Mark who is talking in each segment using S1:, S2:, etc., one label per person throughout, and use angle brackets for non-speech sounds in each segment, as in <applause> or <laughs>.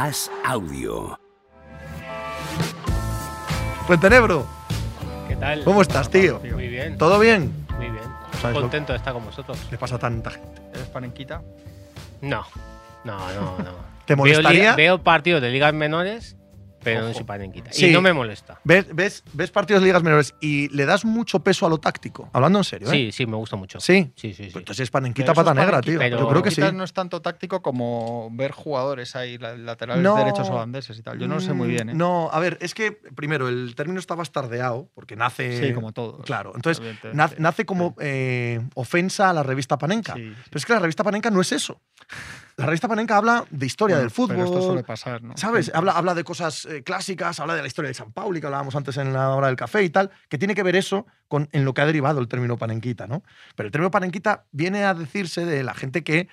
S1: As Audio.
S2: Fuentenebro,
S3: ¿Qué tal?
S2: ¿cómo estás, tío?
S3: Muy bien,
S2: ¿Todo bien?
S3: muy bien.
S2: ¿Sabes lo-
S3: Contento de estar con vosotros.
S2: Le pasa a tanta gente.
S4: ¿Eres panenquita?
S3: No, no, no, no. <laughs>
S2: ¿Te
S3: Veo,
S2: molestaría?
S3: liga- veo partidos de ligas menores, pero no
S4: Ojo.
S3: soy panenquita.
S2: Sí.
S3: Y no me molesta.
S2: ¿Ves, ves, ves partidos de ligas menores y le das mucho peso a lo táctico? Hablando en serio, ¿eh?
S3: Sí, sí, me gusta mucho.
S2: ¿Sí?
S3: Sí, sí, sí.
S2: Pues entonces es panenquita
S4: Pero
S2: pata negra,
S4: panenquita,
S2: tío.
S3: pero
S2: Yo creo que sí.
S4: Quizás no es tanto táctico como ver jugadores ahí, la- laterales
S2: No.
S4: derechos holandeses y tal. Yo no lo sé muy bien, ¿eh?
S2: No, a ver, es que primero el término está bastardeado porque nace.
S4: Sí, como todo.
S2: Claro, entonces nace, como eh, ofensa a la revista Panenka.
S4: Sí, sí.
S2: Pero es que la revista Panenka no es eso. La revista Panenka habla de historia
S4: Bueno,
S2: del fútbol.
S4: Pero esto suele pasar, ¿no?
S2: ¿Sabes? Habla, habla de cosas eh, clásicas, habla de la historia de San Pauli, que hablábamos antes en la hora del café y tal, que tiene que ver eso con en lo que ha derivado el término panenquita, ¿no? Pero el término panenquita viene a decirse de la gente que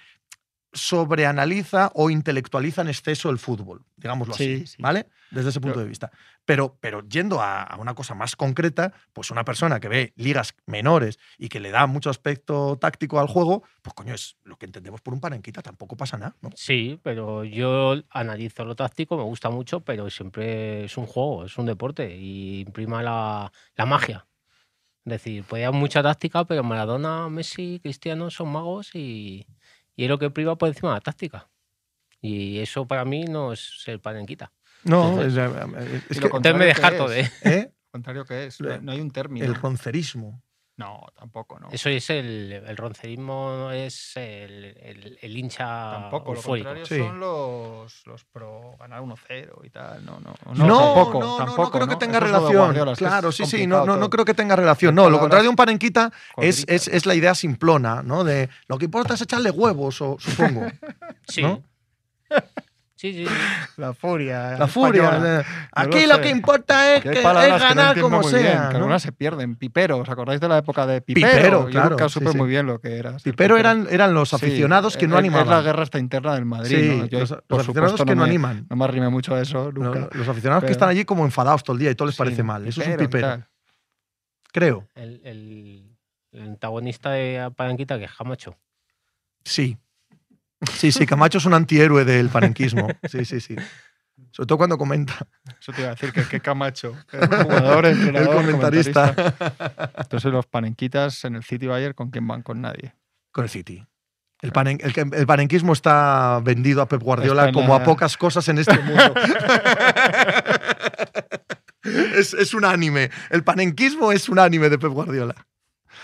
S2: sobreanaliza o intelectualiza en exceso el fútbol, digámoslo así,
S4: Sí, sí.
S2: ¿vale? Desde ese punto
S4: Pero-
S2: de vista. Pero, pero yendo a, a una cosa más concreta, pues una persona que ve ligas menores y que le da mucho aspecto táctico al juego, pues coño, es lo que entendemos por un panenquita, tampoco pasa nada, ¿no?
S3: Sí, pero yo analizo lo táctico, me gusta mucho, pero siempre es un juego, es un deporte y imprima la, la magia. Es decir, puede haber mucha táctica, pero Maradona, Messi, Cristiano son magos y, y es lo que priva por encima de la táctica. Y eso para mí no es ser panenquita.
S2: No,
S3: Entonces-
S2: es, eh, es
S4: Y
S2: que,
S3: me
S4: contrario
S3: deja
S4: que
S3: todo,
S4: es.
S3: ¿eh?
S2: ¿eh?
S4: Lo contrario que es. No hay un término.
S2: El roncerismo.
S4: No, tampoco, no.
S3: Eso es el, el roncerismo, es el, el- el hincha
S4: Tampoco, lo contrario
S2: Sí.
S4: son los, los pro ganar 1-0 y tal. No, no, no,
S2: No,
S4: tampoco,
S2: no, no,
S4: tampoco,
S2: no creo que tenga relación. Claro, sí, sí, no, no, creo que tenga relación. No, lo contrario de un panenquita es, es, es la idea simplona, ¿no? De lo que importa es echarle huevos, o, supongo. <laughs>
S3: Sí. Sí, sí, sí. <laughs>
S4: La furia.
S2: la furia.
S4: española. No
S2: Aquí
S4: lo
S2: que importa es,
S4: Que
S2: es
S4: palabras que no
S2: ganar como
S4: muy bien,
S2: sea.
S4: que
S2: ¿no?
S4: algunas se pierden. Pipero, ¿os acordáis de la época de Pipero?
S2: Pipero,
S4: Yo
S2: claro,
S4: nunca supe
S2: sí.
S4: muy bien lo que era. ser
S2: Pero eran, eran los
S4: Sí,
S2: aficionados que no
S4: es-
S2: animaban.
S4: Es la guerra esta interna del Madrid.
S2: Sí,
S4: ¿no? Yo,
S2: los, aficionados
S4: supuesto,
S2: que no,
S4: me-
S2: animan.
S4: No me arrimé mucho a eso
S2: No,
S4: nunca.
S2: los aficionados que están allí como enfadados todo el día y todo les
S4: Sí,
S2: parece mal. Eso es un
S4: Pipero
S2: pipero. Creo.
S3: El, el- el antagonista de Panenquita, que es Camacho.
S2: Sí. Sí, sí, Camacho es un antihéroe del panenquismo. Sí, sí, sí. Sobre todo cuando comenta.
S4: Eso te iba a decir, que qué Camacho. El jugador, <laughs>
S2: El
S4: entrenador,
S2: comentarista.
S4: Entonces los panenquitas en el City Bayern, ¿con quién van? Con nadie.
S2: Con el City. El, paren- el, que- el panenquismo está vendido a Pep Guardiola como a pocas cosas en este mundo. <laughs> es, es un anime. El panenquismo es un anime de Pep Guardiola.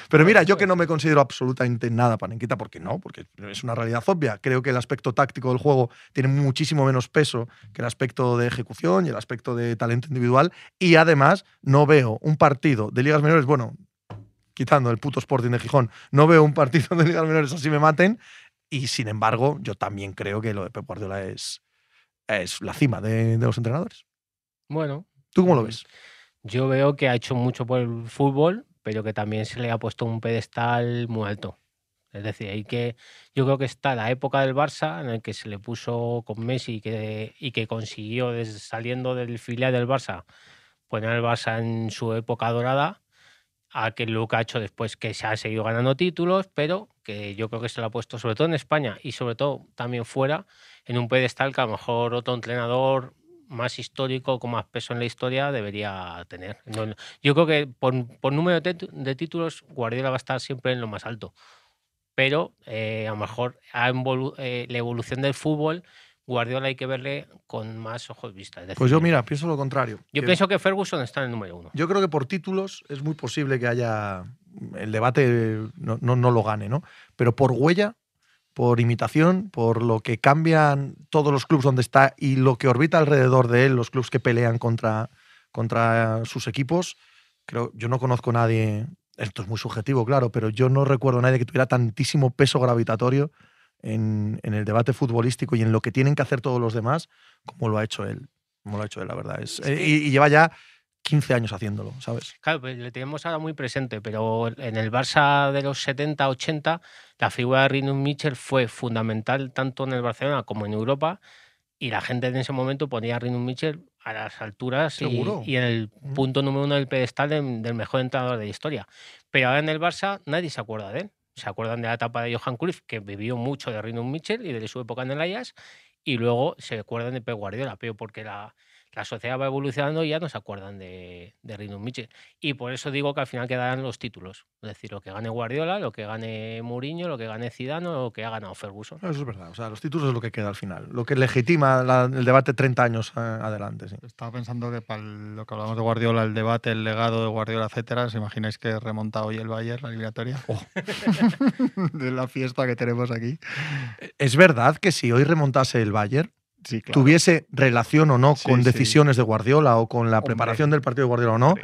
S2: Pero mira, yo que no me considero absolutamente nada panenquita, porque no, porque es una realidad obvia. Creo que el aspecto táctico del juego tiene muchísimo menos peso que el aspecto de ejecución y el aspecto de talento individual. Y además, no veo un partido de ligas menores, bueno, quitando el puto Sporting de Gijón, no veo un partido de ligas menores así me maten. Y sin embargo, yo también creo que lo de Pep Guardiola es, es la cima de, de los entrenadores.
S3: Bueno,
S2: ¿Tú cómo lo ves?
S3: yo veo que ha hecho mucho por el fútbol, pero que también se le ha puesto un pedestal muy alto. Es decir, hay que, yo creo que está la época del Barça en el que se le puso con Messi y que, y que consiguió, desde, saliendo del filial del Barça, poner al Barça en su época dorada, a que lo que ha hecho después, que se ha seguido ganando títulos, pero que yo creo que se lo ha puesto, sobre todo en España y sobre todo también fuera, en un pedestal que a lo mejor otro entrenador más histórico, con más peso en la historia, debería tener. No- no- yo creo que por, por número de, de títulos, Guardiola va a estar siempre en lo más alto. Pero eh, a lo mejor ha involu- eh, la evolución del fútbol, Guardiola hay que verle con más ojos vista. Es
S2: Pues yo, mira, pienso lo contrario.
S3: Yo
S2: Que-
S3: pienso que Ferguson está en el número uno.
S2: Yo creo que por títulos es muy posible que haya. El debate no, no, no lo gane, ¿no? Pero por huella, por imitación, por lo que cambian todos los clubes donde está y lo que orbita alrededor de él, los clubes que pelean contra, contra sus equipos, creo, yo no conozco a nadie. Esto es muy subjetivo, claro, pero yo no recuerdo a nadie que tuviera tantísimo peso gravitatorio en, en el debate futbolístico y en lo que tienen que hacer todos los demás, como lo ha hecho él. Como lo ha hecho él, la verdad. Es, y, y lleva ya 15 años haciéndolo, ¿sabes?
S3: Claro, pues le tenemos ahora muy presente, pero en el Barça de los 70, 80, la figura de Rinus Michel fue fundamental tanto en el Barcelona como en Europa. Y la gente en ese momento ponía a Rinus Michel a las alturas y, y en el
S2: Mm.
S3: punto número uno del pedestal del, del mejor entrenador de la historia. Pero ahora en el Barça nadie se acuerda de él. Se acuerdan de la etapa de Johan Cruyff, que vivió mucho de Rinus Michel y de su época en el Ajax, y luego se acuerdan de Pep Guardiola, pero porque la, la sociedad va evolucionando y ya no se acuerdan de, de Rinus Michel. Y por eso digo que al final quedarán los títulos. Es decir, lo que gane Guardiola, lo que gane Mourinho, lo que gane Zidane o lo que ha ganado Ferguson.
S2: Eso es verdad. O sea, los títulos es lo que queda al final. Lo que legitima la- el debate 30 años eh, adelante. Sí.
S4: Estaba pensando que para el- lo que hablamos de Guardiola, el debate, el legado de Guardiola, etcétera, ¿os imagináis que remonta hoy el Bayern la eliminatoria?
S2: Oh. <laughs>
S4: de la fiesta que tenemos aquí.
S2: Es verdad que si hoy remontase el Bayern,
S4: Sí, claro.
S2: tuviese relación o no
S4: Sí,
S2: con
S4: sí.
S2: decisiones de Guardiola o con la
S4: Hombre.
S2: preparación del partido de Guardiola o no,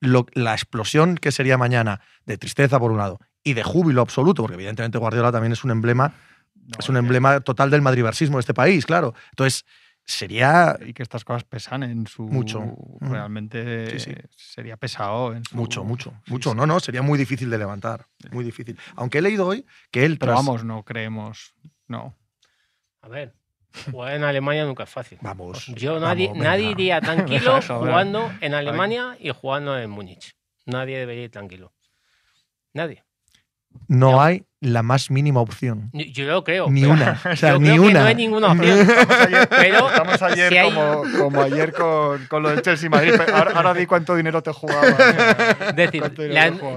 S2: lo- la explosión que sería mañana de tristeza por un lado y de júbilo absoluto, porque evidentemente Guardiola también es un emblema,
S4: No,
S2: es un emblema total del madriversismo de este país, claro. Entonces, sería
S4: Y que estas cosas pesan en su.
S2: Mucho. Mm.
S4: Realmente
S2: Sí, sí.
S4: sería pesado en su.
S2: mucho, mucho,
S4: Sí,
S2: mucho.
S4: sí.
S2: No, no, sería muy difícil de levantar, muy difícil. Aunque he leído hoy que él
S4: Pero
S2: tras-
S4: vamos, no creemos. No.
S3: A ver, jugar en Alemania nunca es fácil.
S2: Vamos.
S3: Yo nadie,
S2: vamos,
S3: nadie iría <laughs> tranquilo jugando en Alemania y jugando en Múnich. Nadie debería ir tranquilo. Nadie.
S2: No hay la más mínima opción.
S3: Yo, lo creo.
S2: Ni
S3: pero-
S2: una. <laughs> O sea,
S3: yo
S2: ni
S3: creo que
S2: una.
S3: no hay ninguna opción. pero
S4: Estamos ayer
S3: si hay-
S4: como, como ayer con, con lo del Chelsea Madrid. Ahora, ahora di cuánto dinero te jugaba.
S3: Es <laughs> decir,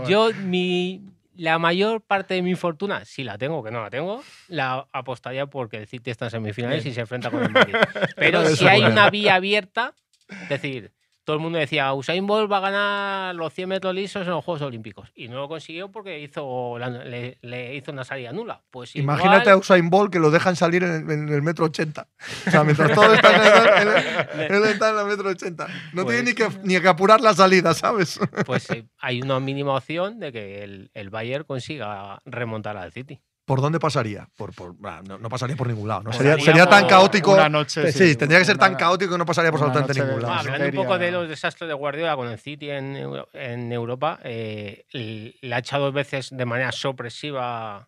S3: yo mi, la mayor parte de mi fortuna, si la tengo, que no la tengo, la apostaría porque el City está en semifinales y se enfrenta con el Madrid. <laughs> Pero si hay una vía abierta, es decir, todo el mundo decía, Usain Bolt va a ganar los 100 metros lisos en los Juegos Olímpicos. Y no lo consiguió porque hizo la- le, le hizo una salida nula. Pues
S2: Imagínate a Usain Bolt que lo dejan salir en el, en el metro 80. O sea, mientras <laughs> todos están en el, él, él está en el metro 80. No
S3: Pues-
S2: tiene ni que, ni que apurar la salida, ¿sabes?
S3: pues eh, hay una mínima opción de que el, el Bayern consiga remontar al City.
S2: ¿Por dónde pasaría? Por, por- bah, no, no pasaría por ningún lado. ¿no? Sería, tan
S3: por
S2: caótico.
S4: Una noche.
S2: sí, tendría que ser tan caótico que no pasaría por absolutamente ningún lado.
S3: Ah, hablando un poco de los desastres de Guardiola con el City en, Euro- en Europa, eh, le ha echado dos veces de manera sorpresiva a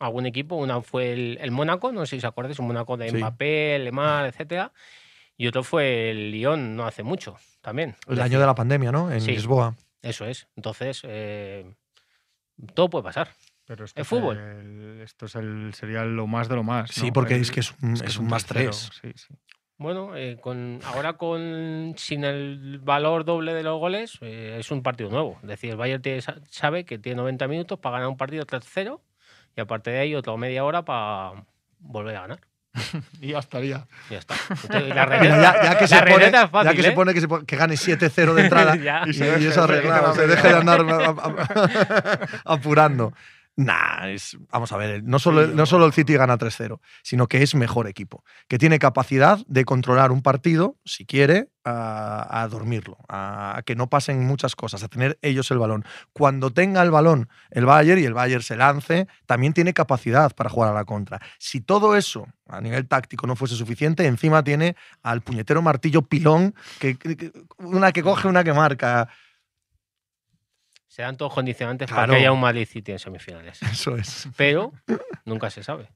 S3: algún equipo. Una fue el, el Mónaco, no sé si os acordáis, un Mónaco de
S2: Sí.
S3: Mbappé, Lemar, etcétera. Y otro fue el Lyon no hace mucho también.
S2: El año de la pandemia, ¿no? En
S3: Sí.
S2: Lisboa.
S3: Eso es. Entonces, eh, todo puede pasar.
S4: Pero
S3: El
S4: es
S3: fútbol.
S4: el- esto es el, sería lo más de lo más.
S2: Sí,
S4: ¿no?
S2: porque
S4: El-
S2: es que es un, es un más tres.
S4: Sí, sí.
S3: Bueno, eh, con, ahora con sin el valor doble de los goles, eh, es un partido nuevo. Es decir, el Bayern tiene- sabe que tiene 90 minutos para ganar un partido 3-0 y aparte de ahí otra media hora para volver a ganar. <laughs>
S4: Y ya estaría.
S3: Ya está. <laughs> Entonces, la
S2: ya, ya que
S3: la
S2: se pone, ya que, se pone que, se pone- que gane 7-0 de entrada <laughs> y,
S4: Y se
S2: y
S4: deje-
S2: eso arreglado, se deje de andar apurando. Nah, es, vamos a ver, no solo, no solo el City gana 3-0, sino que es mejor equipo, que tiene capacidad de controlar un partido, si quiere, a, a dormirlo, a, a que no pasen muchas cosas, a tener ellos el balón. Cuando tenga el balón el Bayern y el Bayern se lance, también tiene capacidad para jugar a la contra. Si todo eso a nivel táctico no fuese suficiente, encima tiene al puñetero martillo pilón, que, que- que- una que coge, una que marca.
S3: Se dan todos condicionantes para
S2: Claro.
S3: que haya un Madrid City en semifinales. <laughs>
S2: Eso es.
S3: Pero <laughs> nunca se sabe.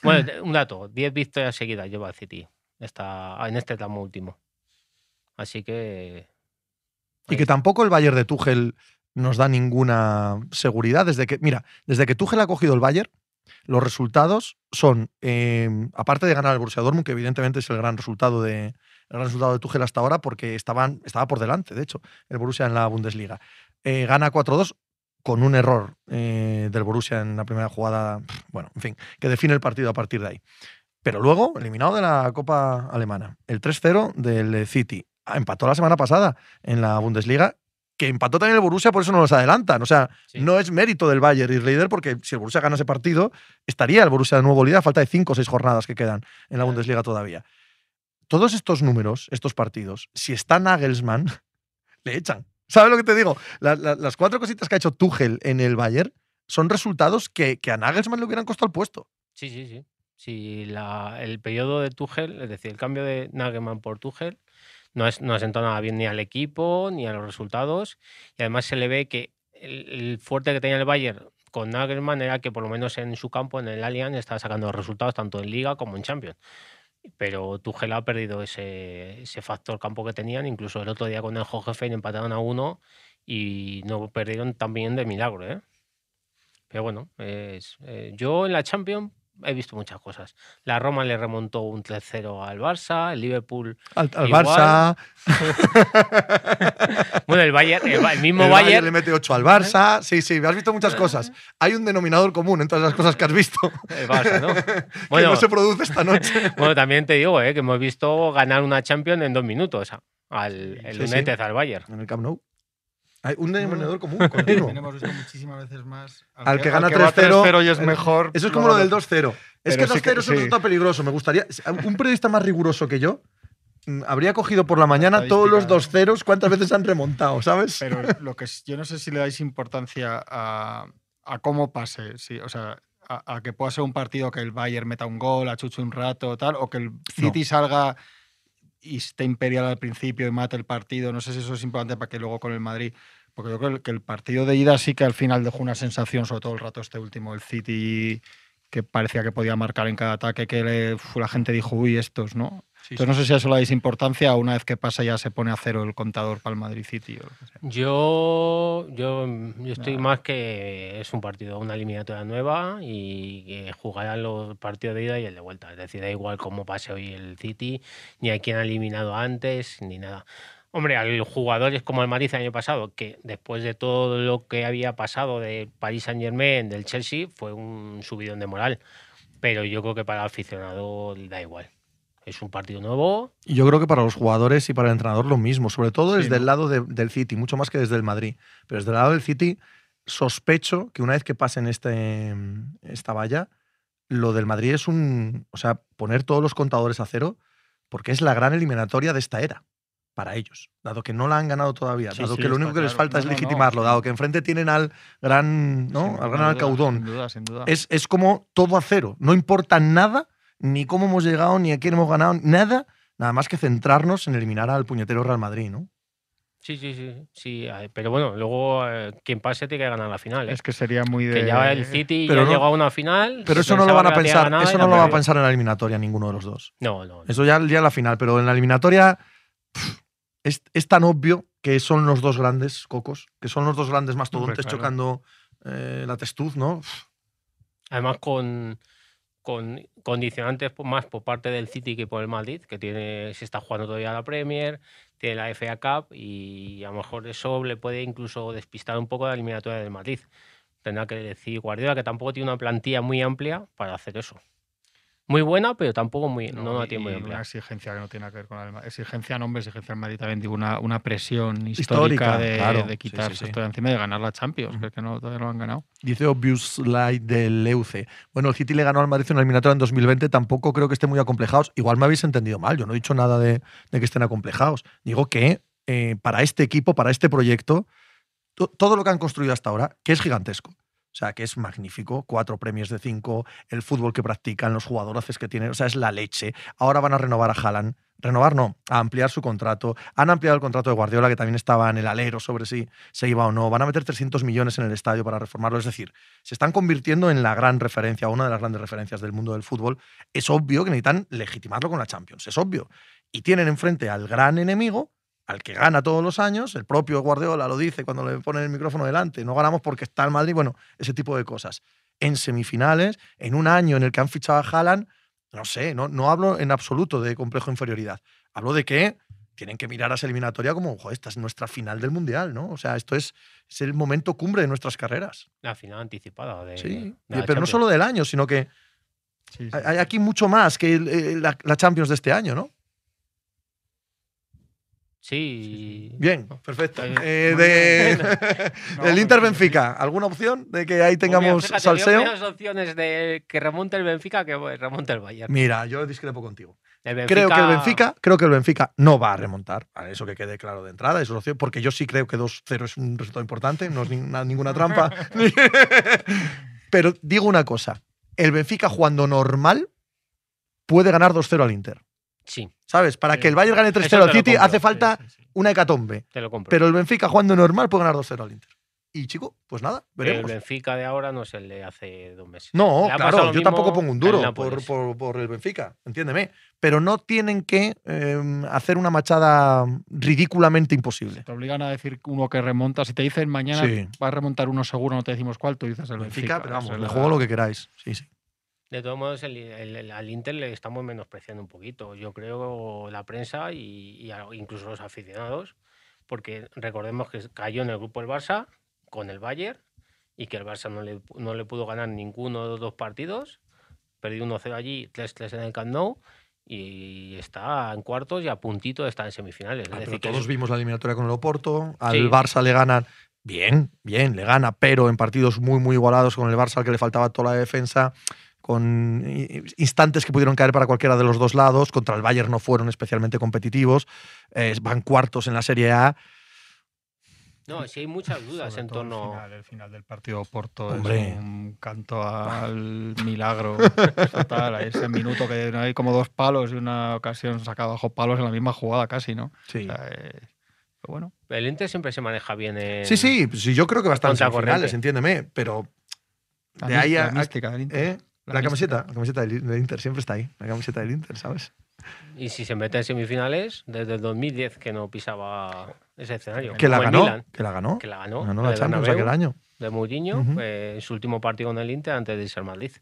S3: Bueno, un dato: 10 victorias seguidas lleva el City esta, en este tramo último. Así que.
S2: Y que tampoco el Bayern de Tuchel nos da ninguna seguridad. Desde que, mira, desde que Tuchel ha cogido el Bayern, los resultados son, eh, aparte de ganar al Borussia Dortmund, que evidentemente es el gran resultado de, el gran resultado de Tuchel hasta ahora, porque estaban, estaba por delante, de hecho, el Borussia en la Bundesliga. Eh, gana 4-2 con un error eh, del Borussia en la primera jugada, bueno, en fin, que define el partido a partir de ahí. Pero luego, eliminado de la Copa Alemana, el 3-0 del City. Ah, Empató la semana pasada en la Bundesliga, que empató también el Borussia, por eso no los adelantan. O sea,
S3: Sí.
S2: no es mérito del Bayern y líder, porque si el Borussia gana ese partido, estaría el Borussia de nuevo líder a falta de 5 o 6 jornadas que quedan en la. Bundesliga todavía. Todos estos números, estos partidos, si está Nagelsmann, <laughs> le echan. ¿Sabes lo que te digo? La- la- las cuatro cositas que ha hecho Tuchel en el Bayern son resultados que, que a Nagelsmann le hubieran costado el puesto.
S3: Sí, sí, sí. Sí, la- el periodo de Tuchel, es decir, el cambio de Nagelsmann por Tuchel, no, es, no ha sentado nada bien ni al equipo ni a los resultados. Y además se le ve que el, el fuerte que tenía el Bayern con Nagelsmann era que por lo menos en su campo, en el Allianz, estaba sacando resultados tanto en Liga como en Champions. Pero Tuchel ha perdido ese, ese factor campo que tenían. Incluso el otro día con el Hoffenheim empataron a uno y no perdieron también de milagro. ¿eh? Pero bueno, es, eh, yo en la Champions he visto muchas cosas. La Roma le remontó un 3-0 al Barça, el Liverpool.
S2: Al, al
S3: Igual.
S2: Barça. <laughs>
S3: Bueno, el Bayern, el, el mismo
S2: el
S3: Bayern.
S2: le mete 8 al Barça. Sí, sí, has visto muchas cosas. Hay un denominador común en todas las cosas que has visto
S3: el Barça, ¿no? <laughs>
S2: que <laughs>
S3: Bueno,
S2: no se produce esta noche.
S3: bueno, también te digo eh, que hemos visto ganar una Champions en dos minutos al el
S2: Sí, sí.
S3: United al Bayern.
S2: En el Camp Nou. Hay un denominador común continuo. <laughs>
S4: Hemos visto muchísimas veces más.
S2: Al que gana
S4: va
S2: 3-0,
S4: 3-0 y es
S2: el-
S4: mejor.
S2: Eso es como lo del
S4: dos
S2: 2-0. Es que
S4: Pero sí que-
S2: 2-0 es un
S4: sí.
S2: resultado peligroso. Me gustaría. Un periodista más riguroso que yo mm, habría cogido por la mañana todos los
S4: Estadística.
S2: 2-0, cuántas veces han remontado, ¿sabes?
S4: Pero lo que yo no sé si le dais importancia a, a cómo pase. Sí, o sea, a, a que pueda ser un partido que el Bayern meta un gol, achuche un rato, tal, o que el City salga y esté imperial al principio y mate el partido. No sé si eso es importante para que luego con el Madrid. Porque yo creo que el, partido de ida sí que al final dejó una sensación, sobre todo el rato este último, el City que parecía que podía marcar en cada ataque, que le- la gente dijo, uy, estos, ¿no? Entonces no sé si a eso le dais importancia o una vez que pasa ya se pone a cero el contador para el Madrid City o lo que sea.
S3: Yo, yo, yo estoy
S4: Nada.
S3: más que es un partido, una eliminatoria nueva y que jugarán los partidos de ida y el de vuelta. Es decir, da igual cómo pase hoy el City, ni a quién ha eliminado antes, ni nada. Hombre, a los jugadores como el Madrid el año pasado, que después de todo lo que había pasado de Paris Saint Germain, del Chelsea, fue un subidón de moral. Pero yo creo que para el aficionado da igual. Es un partido nuevo.
S2: Y yo creo que para los jugadores y para el entrenador lo mismo, sobre todo
S4: Sí,
S2: desde el
S4: ¿no?
S2: lado de- del City, mucho más que desde el Madrid. Pero desde el lado del City, sospecho que una vez que pasen este, esta valla, lo del Madrid es un. O sea, poner todos los contadores a cero, porque es la gran eliminatoria de esta era para ellos, dado que no la han ganado todavía,
S4: Sí,
S2: dado
S4: sí,
S2: que lo único que les falta
S4: No,
S2: es
S4: no, no,
S2: legitimarlo, dado que enfrente tienen al gran, ¿no?
S4: Sin
S2: al gran
S4: duda,
S2: alcaudón.
S4: Sin duda, sin duda.
S2: Es, es como todo a cero. No importa nada, ni cómo hemos llegado, ni a quién hemos ganado, nada, nada más que centrarnos en eliminar al puñetero Real Madrid, ¿no?
S3: Sí, sí, sí. sí pero bueno, luego eh, quien pase tiene que ganar la final. ¿eh?
S4: Es que sería muy de.
S3: que ya el City
S2: Pero
S3: ya
S2: no-
S3: llegó a una final.
S2: Pero eso no lo van a pensar, eso no lo va a pensar en la eliminatoria ninguno de los dos.
S3: No, no. no.
S2: Eso ya, ya en la final, pero en la eliminatoria pff, es, es tan obvio que son los dos grandes cocos, que son los dos grandes mastodontes
S4: claro.
S2: chocando eh, la testuz, ¿no?
S3: Además, con, con condicionantes más por parte del City que por el Madrid, que tiene se está jugando todavía la Premier, tiene la FA Cup y a lo mejor eso le puede incluso despistar un poco la eliminatoria del Madrid. Tendrá que decir Guardiola que tampoco tiene una plantilla muy amplia para hacer eso. Muy buena, pero tampoco muy, no, amplia.
S4: Una exigencia que no tiene nada que ver con la exigencia, nombre, exigencia al Madrid también, digo, una, una presión
S2: Histórica,
S4: histórica, de,
S2: claro.
S4: de quitarse
S2: sí, sí.
S4: esto de encima y de ganar la Champions, que es que no, todavía no lo han ganado.
S2: Dice Obvious Light del Leuce. Bueno, el City le ganó al Madrid en la eliminatoria en 2020. Tampoco creo que estén muy acomplejados. Igual me habéis entendido mal. Yo no he dicho nada de, de que estén acomplejados. Digo que eh, para este equipo, para este proyecto, to- todo lo que han construido hasta ahora, que es gigantesco. Sea, que es magnífico. Cuatro premios de cinco, el fútbol que practican, los jugadores que tienen. O sea, es la leche. Ahora van a renovar a Haaland. Renovar no, a ampliar su contrato. Han ampliado el contrato de Guardiola, que también estaba en el alero sobre si se iba o no. Van a meter 300 millones en el estadio para reformarlo. Es decir, se están convirtiendo en la gran referencia, una de las grandes referencias del mundo del fútbol. Es obvio que necesitan legitimarlo con la Champions, es obvio. Y tienen enfrente al gran enemigo, al que gana todos los años, el propio Guardiola lo dice cuando le ponen el micrófono delante, no ganamos porque está el Madrid, bueno, ese tipo de cosas. En semifinales, en un año en el que han fichado a Haaland, no sé, no, no hablo en absoluto de complejo de inferioridad. Hablo de que tienen que mirar a esa eliminatoria como, joder, esta es nuestra final del Mundial, ¿no? O sea, esto es, es el momento cumbre de nuestras carreras.
S3: La final anticipada. De,
S2: Sí,
S3: de
S2: pero no solo del año, sino que
S4: Sí, sí.
S2: hay aquí mucho más que eh, la, la Champions de este año, ¿no?
S3: Sí.
S2: Bien, perfecto.
S3: Está bien.
S2: Eh,
S4: Muy
S2: de <laughs>
S4: No,
S2: el
S4: muy
S2: Inter. Benfica, ¿alguna opción de que ahí
S3: Pues
S2: tengamos
S3: mira, fíjate, veo
S2: salseo?
S3: opciones de que remonte el Benfica que remonte el Bayern.
S2: Mira, yo discrepo contigo. Creo que el Benfica, creo que el Benfica no va a remontar, a eso que quede claro de entrada, eso es opción, porque yo sí creo que 2-0 es un resultado importante, no es ninguna, ninguna trampa. <laughs> <laughs> Pero digo una cosa, el Benfica jugando normal puede ganar 2-0 al Inter.
S3: Sí,
S2: ¿Sabes? Para
S4: Sí.
S2: que el Bayern gane
S3: Eso
S2: 3-0
S3: te
S2: al City hace falta
S4: Sí, sí, sí.
S2: una hecatombe.
S3: te lo compro.
S2: Pero el Benfica jugando normal puede ganar 2-0 al Inter. Y chico, pues nada,
S3: el
S2: veremos.
S3: Benfica de ahora no es el de hace dos meses.
S2: No, claro, yo tampoco pongo un duro por, por- por el Benfica, entiéndeme. Pero no tienen que eh, hacer una machada ridículamente imposible.
S4: Te obligan a decir uno que remonta. Si te dicen mañana
S2: Sí.
S4: va a remontar uno seguro, no te decimos cuál, tú dices el Benfica.
S2: Benfica, pero vamos, le juego lo que queráis. Sí, sí.
S3: De todos modos, el- el- al Inter le estamos menospreciando un poquito. Yo creo la prensa y, y incluso los aficionados, porque recordemos que cayó en el grupo el Barça con el Bayern y que el Barça no le, no le pudo ganar ninguno de los dos partidos. Perdió 1-0 allí, 3-3 en el Camp Nou y está en cuartos y a puntito de estar en semifinales. Es
S2: Ah,
S3: decir,
S2: pero
S3: que
S2: todos
S3: es-
S2: vimos la eliminatoria con el Oporto. Al
S3: Sí.
S2: Barça le ganan. Bien, bien, le gana, pero en partidos muy, muy igualados con el Barça al que le faltaba toda la defensa, con i- instantes que pudieron caer para cualquiera de los dos lados. Contra el Bayern no fueron especialmente competitivos. eh, van cuartos en la Serie A.
S3: No, sí hay muchas dudas
S4: Sobre
S3: en
S4: todo
S3: torno.
S4: El final, el final del partido Porto
S2: Hombre.
S4: es un canto al milagro total. Ese minuto que no hay como dos palos y una ocasión saca bajo palos en la misma jugada casi, ¿no?
S2: Sí.
S4: O sea, eh, pero bueno,
S3: El Inter siempre se maneja bien en.
S2: Sí, sí, sí, yo creo que va a estar en
S3: Contracorriente.
S2: semifinales, entiéndeme, pero
S4: la,
S2: de ahí
S4: la
S2: a, a-
S4: mística del Inter.
S2: ¿eh?
S4: La
S2: la, camiseta, la camiseta del, del Inter siempre está ahí, la camiseta del Inter, ¿sabes?
S3: Y si se mete en semifinales, desde el 2010 que no pisaba ese escenario.
S2: Que la ganó,
S3: Milan,
S2: que la ganó,
S3: que la ganó.
S2: ganó la
S3: el
S2: Champions
S3: Bernabéu,
S2: aquel año.
S3: De Mourinho,
S2: Ujú.
S3: eh, en su último partido con el Inter antes de irse al Madrid.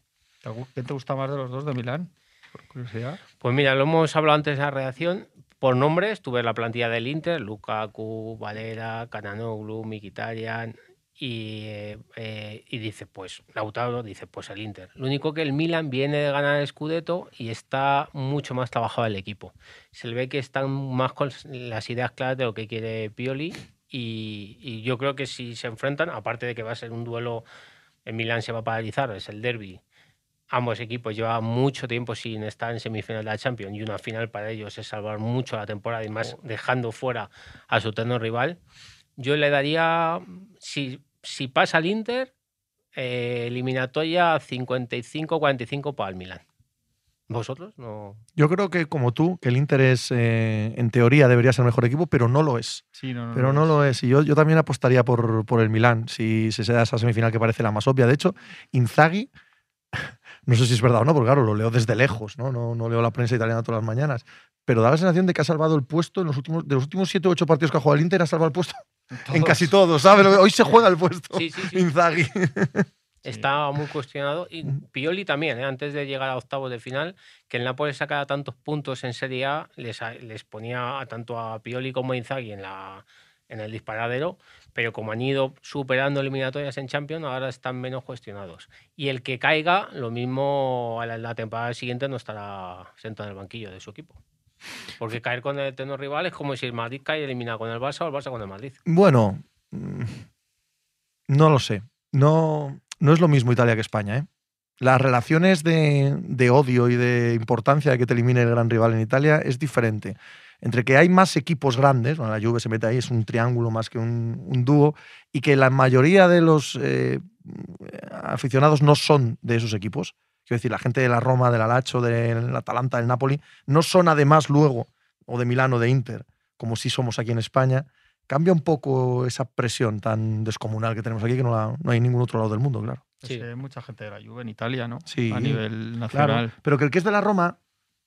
S4: ¿Te gu- ¿Quién te gusta más de los dos de Milán? Por curiosidad.
S3: Pues mira, lo hemos hablado antes de la redacción. Por nombres, tuve la plantilla del Inter, Lukaku, Valera, Cananoglu, Mkhitaryan y, eh, eh, y dice, pues, Lautaro dice, pues el Inter. Lo único que el Milan viene de ganar el Scudetto y está mucho más trabajado el equipo. Se le ve que están más con las ideas claras de lo que quiere Pioli y, y yo creo que si se enfrentan, aparte de que va a ser un duelo, el Milan se va a paralizar, es el derby ambos equipos llevaban mucho tiempo sin estar en semifinal de la Champions y una final para ellos es salvar mucho la temporada y más dejando fuera a su eterno rival. Yo le daría, si, si pasa al Inter, eh, eliminatoria 55-45 para el Milan. ¿Vosotros? No.
S2: Yo creo que como tú, que el Inter es, eh, en teoría, debería ser el mejor equipo, pero no lo es.
S4: Sí, no, no,
S2: Pero no lo es. Y yo, yo también apostaría por, por el Milán, si, si se da esa semifinal que parece la más obvia. De hecho, Inzaghi, <laughs> no sé si es verdad o no, porque claro, lo leo desde lejos, ¿no? No, no leo la prensa italiana todas las mañanas. Pero da la sensación de que ha salvado el puesto en los últimos, de los últimos 7 o 8 partidos que ha jugado el Inter, ha salvado el puesto <laughs> en casi todos, ¿sabes? Hoy se juega el puesto.
S3: Sí, sí, sí.
S2: Inzaghi. <laughs>
S3: Está muy cuestionado. Y Pioli también, ¿eh? antes de llegar a octavos de final, que el Nápoles sacara tantos puntos en Serie A, les, les ponía a tanto a Pioli como a Inzaghi en, la, en el disparadero, pero como han ido superando eliminatorias en Champions, ahora están menos cuestionados. Y el que caiga, lo mismo a la, la temporada siguiente no estará sentado en el banquillo de su equipo. Porque caer con el eterno rival es como si el Madrid cae eliminado con el Barça o el Barça con el Madrid.
S2: Bueno, mm, no lo sé. No, no es lo mismo Italia que España. ¿eh? Las relaciones de, odio y de importancia de que te elimine el gran rival en Italia es diferente. Entre que hay más equipos grandes, bueno, la Juve se mete ahí, es un triángulo más que un, un dúo, y que la mayoría de los eh, aficionados no son de esos equipos. Quiero decir, la gente de la Roma, del Alacho, del Atalanta, del Napoli, no son además luego, o de Milán o de Inter, como sí somos aquí en España, cambia un poco esa presión tan descomunal que tenemos aquí, que no, la- no hay en ningún otro lado del mundo, claro.
S4: Es
S3: Sí.
S4: que hay mucha gente de la Juve en Italia, ¿no?
S2: Sí.
S4: A nivel
S2: Claro,
S4: nacional.
S2: pero que el que es de la Roma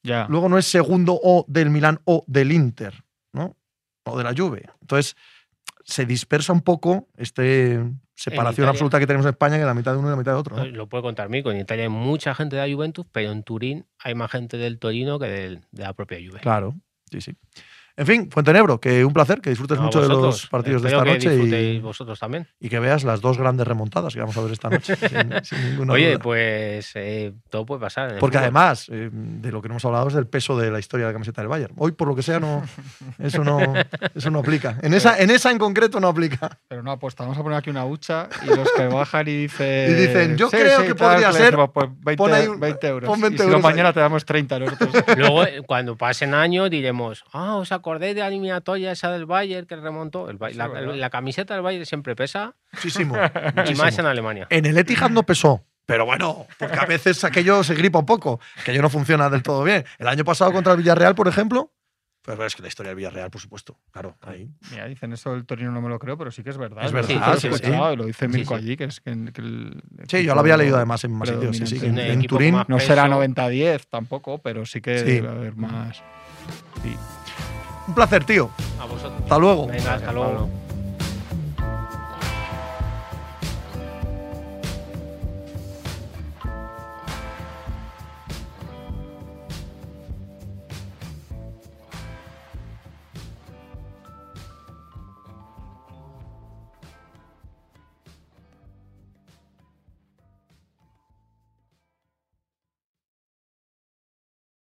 S4: Ya.
S2: luego no es segundo o del Milán o del Inter, ¿no? O de la Juve. Entonces, se dispersa un poco este separación absoluta que tenemos en España, que la mitad de uno y la mitad de otro. ¿no?
S3: Lo puede contar Mico. En Italia hay mucha gente de la Juventus, pero en Turín hay más gente del Torino que del- de la propia Juve.
S2: Claro, sí, sí. En fin, Fuentenebro, que un placer, que disfrutes
S3: A
S2: mucho de los
S3: vosotros.
S2: partidos de
S3: Espero
S2: esta
S3: que
S2: noche
S3: disfrutéis
S2: y,
S3: vosotros también.
S2: y que veas las dos grandes remontadas que vamos a ver esta noche. <laughs> sin, sin
S3: Oye,
S2: duda.
S3: pues eh, todo puede pasar.
S2: Porque
S3: fútbol.
S2: además, eh, de lo que no hemos hablado es del peso de la historia de la camiseta del Bayern. Hoy, por lo que sea, no, <laughs> eso, no, eso no aplica. En esa, en esa en concreto no aplica.
S4: Pero no apuesta. Vamos a poner aquí una hucha y los que bajan y dicen.
S2: Y dicen, yo
S4: "Sí,
S2: creo
S4: sí,
S2: que
S4: tal",
S2: podría
S4: le
S2: ser,
S4: decimos, Pues 20,
S2: pon ahí un-
S4: 20 euros.
S2: pon 20
S4: y si no,
S2: euros
S4: mañana
S2: ahí.
S4: te damos 30 nosotros.
S3: Luego, cuando pasen años, diremos, ah, ¿os acordáis de la eliminatoria esa del Bayern que remontó? El
S4: Sí,
S3: la, la camiseta del Bayern siempre pesa,
S2: Muchísimo. <laughs>
S3: y
S2: muchísimo.
S3: más en Alemania.
S2: En el Etihad no pesó. Pero bueno, porque a veces aquello se gripa un poco, que aquello no funciona del todo bien. El año pasado contra el Villarreal, por ejemplo, pues es que la historia del Villarreal, por supuesto, claro, ahí.
S4: Mira, dicen eso del Torino no me lo creo, pero sí que es verdad.
S2: Es verdad,
S3: sí, sí,
S4: y Lo dice
S3: Sí,
S4: Mirko
S3: sí.
S4: allí, que es que, que el
S2: Sí, yo lo había leído además en más sitios. Sí, sí, en, en Turín.
S4: No será
S3: peso.
S4: 90-10 tampoco, pero sí que
S2: Sí.
S4: debe haber más.
S2: Un placer, tío.
S3: A vosotros.
S2: Hasta luego.
S3: Venga, hasta luego.
S4: Pablo.